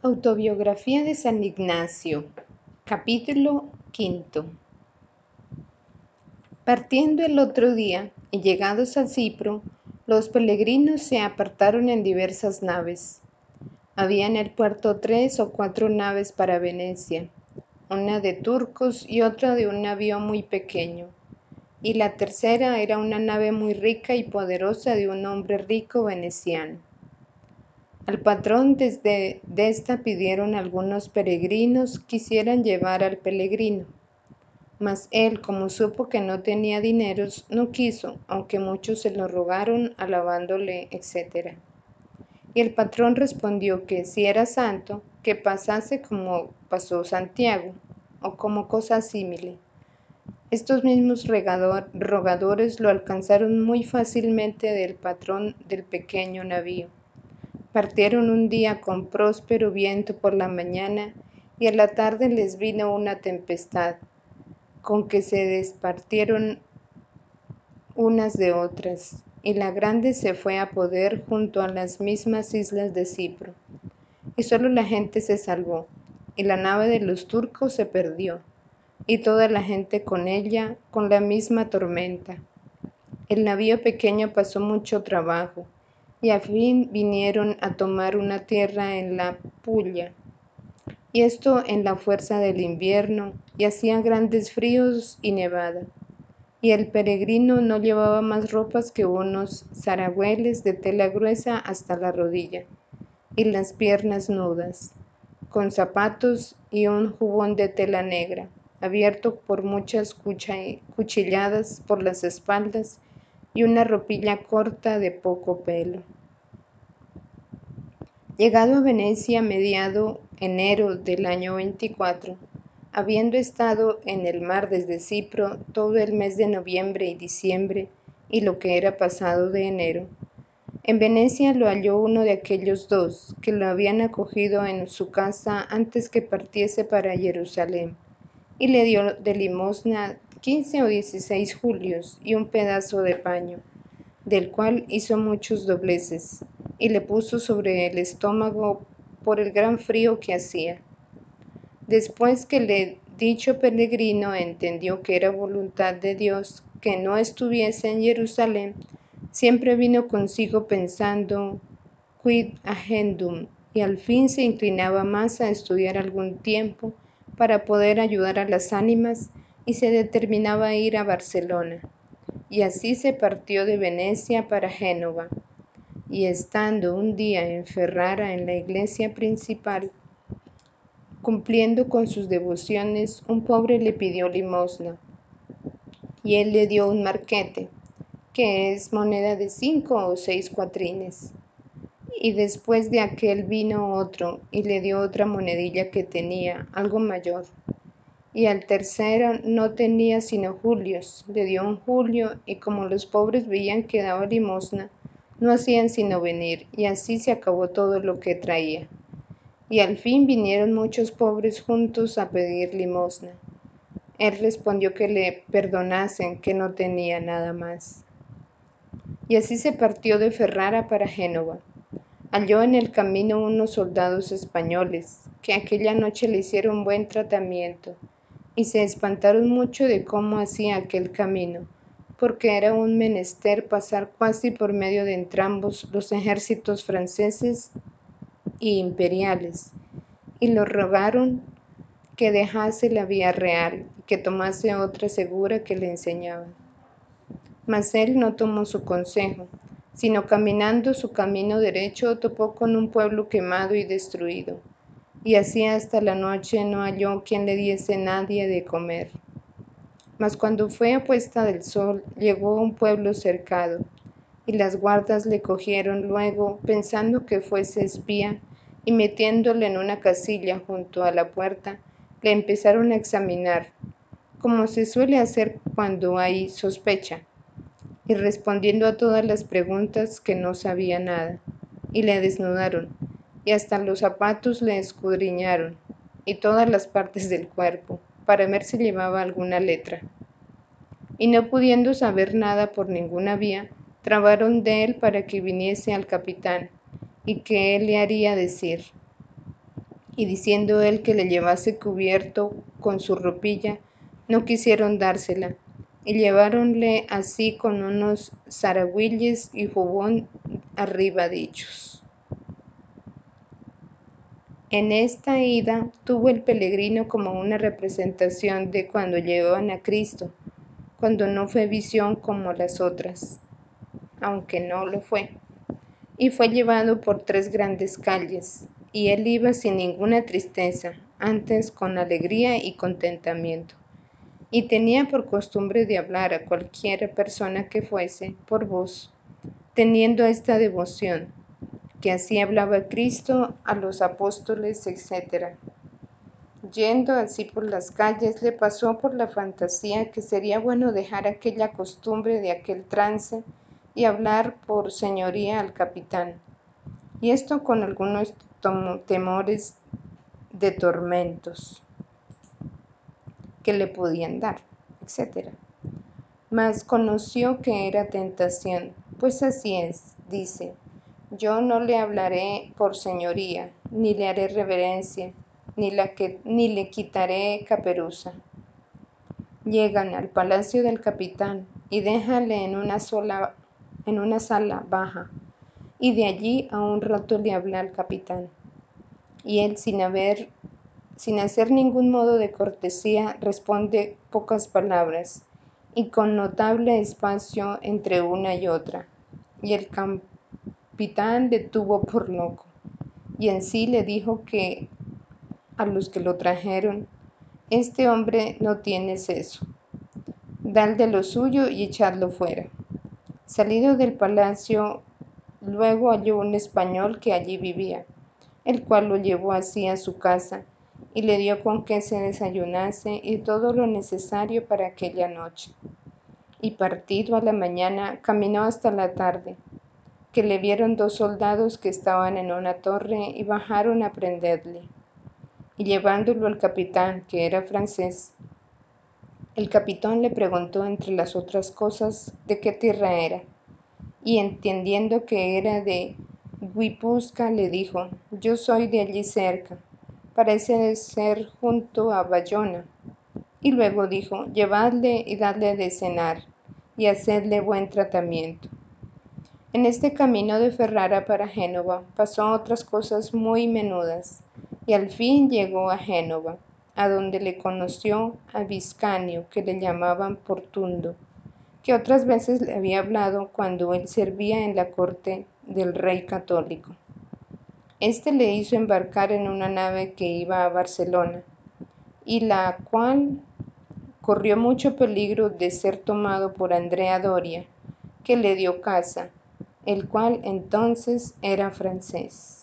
Autobiografía de San Ignacio, capítulo quinto. Partiendo el otro día y llegados a Cipro, los peregrinos se apartaron en diversas naves. Había en el puerto tres o cuatro naves para Venecia, una de turcos y otra de un navío muy pequeño, y la tercera era una nave muy rica y poderosa de un hombre rico veneciano. Al patrón desde de esta pidieron algunos peregrinos quisieran llevar al peregrino. Mas él, como supo que no tenía dineros, no quiso, aunque muchos se lo rogaron, alabándole, etc. Y el patrón respondió que si era santo, que pasase como pasó Santiago, o como cosa símile. Estos mismos rogadores lo alcanzaron muy fácilmente del patrón del pequeño navío Partieron un día con próspero viento por la mañana y a la tarde les vino una tempestad, con que se despartieron unas de otras, y la grande se fue a poder junto a las mismas islas de Cipro. Y solo la gente se salvó, y la nave de los turcos se perdió, y toda la gente con ella, con la misma tormenta. El navío pequeño pasó mucho trabajo, y a fin vinieron a tomar una tierra en la Pulla. Y esto en la fuerza del invierno, y hacía grandes fríos y nevada. Y el peregrino no llevaba más ropas que unos zaragüeles de tela gruesa hasta la rodilla, y las piernas nudas, con zapatos y un jubón de tela negra, abierto por muchas cuchilladas por las espaldas y una ropilla corta de poco pelo. Llegado a Venecia mediado enero del año 24, habiendo estado en el mar desde Cipro todo el mes de noviembre y diciembre y lo que era pasado de enero, en Venecia lo halló uno de aquellos dos que lo habían acogido en su casa antes que partiese para Jerusalén, y le dio de limosna quince o dieciséis julios y un pedazo de paño, del cual hizo muchos dobleces, y le puso sobre el estómago por el gran frío que hacía. Después que le dicho peregrino entendió que era voluntad de Dios que no estuviese en Jerusalén, siempre vino consigo pensando quid agendum y al fin se inclinaba más a estudiar algún tiempo para poder ayudar a las ánimas y se determinaba ir a Barcelona. Y así se partió de Venecia para Génova y estando un día en Ferrara en la iglesia principal, cumpliendo con sus devociones, un pobre le pidió limosna y él le dio un marquete, que es moneda de cinco o seis cuatrines. Y después de aquel vino otro y le dio otra monedilla que tenía, algo mayor. Y al tercero no tenía sino julios, le dio un julio y como los pobres veían que daba limosna, no hacían sino venir, y así se acabó todo lo que traía. Y al fin vinieron muchos pobres juntos a pedir limosna. Él respondió que le perdonasen, que no tenía nada más. Y así se partió de Ferrara para Génova. Halló en el camino unos soldados españoles, que aquella noche le hicieron buen tratamiento, y se espantaron mucho de cómo hacía aquel camino porque era un menester pasar casi por medio de entrambos los ejércitos franceses y imperiales, y lo rogaron que dejase la vía real y que tomase otra segura que le enseñaban. Mas él no tomó su consejo, sino caminando su camino derecho topó con un pueblo quemado y destruido, y así hasta la noche no halló quien le diese nadie de comer. Mas cuando fue a puesta del sol, llegó a un pueblo cercado, y las guardas le cogieron luego, pensando que fuese espía, y metiéndole en una casilla junto a la puerta, le empezaron a examinar, como se suele hacer cuando hay sospecha, y respondiendo a todas las preguntas que no sabía nada, y le desnudaron, y hasta los zapatos le escudriñaron, y todas las partes del cuerpo para ver si llevaba alguna letra. Y no pudiendo saber nada por ninguna vía, trabaron de él para que viniese al capitán, y que él le haría decir. y diciendo él que le llevase cubierto con su ropilla, no quisieron dársela, y lleváronle así con unos zarahuilles y jubón arriba dichos. En esta ida tuvo el peregrino como una representación de cuando llevaban a Cristo, cuando no fue visión como las otras, aunque no lo fue, y fue llevado por tres grandes calles, y él iba sin ninguna tristeza, antes con alegría y contentamiento, y tenía por costumbre de hablar a cualquiera persona que fuese por voz, teniendo esta devoción que así hablaba Cristo a los apóstoles, etc. Yendo así por las calles, le pasó por la fantasía que sería bueno dejar aquella costumbre de aquel trance y hablar por señoría al capitán, y esto con algunos temores de tormentos que le podían dar, etc. Mas conoció que era tentación, pues así es, dice, yo no le hablaré por señoría, ni le haré reverencia, ni, la que, ni le quitaré caperuza. Llegan al palacio del capitán y déjale en una, sola, en una sala baja, y de allí a un rato le habla al capitán. Y él, sin haber, sin hacer ningún modo de cortesía, responde pocas palabras, y con notable espacio entre una y otra. Y el capitán le tuvo por loco, y en sí le dijo que a los que lo trajeron, este hombre no tiene seso. Dal de lo suyo y echadlo fuera. Salido del palacio, luego halló un español que allí vivía, el cual lo llevó así a su casa y le dio con que se desayunase y todo lo necesario para aquella noche. Y partido a la mañana, caminó hasta la tarde, que le vieron dos soldados que estaban en una torre y bajaron a prenderle. Y llevándolo al capitán, que era francés, el capitán le preguntó entre las otras cosas de qué tierra era, y entendiendo que era de Guipuzca, le dijo, yo soy de allí cerca, parece ser junto a Bayona. Y luego dijo, llevadle y dadle de cenar, y hacedle buen tratamiento en este camino de Ferrara para Génova pasó otras cosas muy menudas, y al fin llegó a Génova, a donde le conoció a Viscanio, que le llamaban Portundo, que otras veces le había hablado cuando él servía en la corte del rey católico. Este le hizo embarcar en una nave que iba a Barcelona, y la cual corrió mucho peligro de ser tomado por Andrea Doria, que le dio casa, el cual entonces era francés.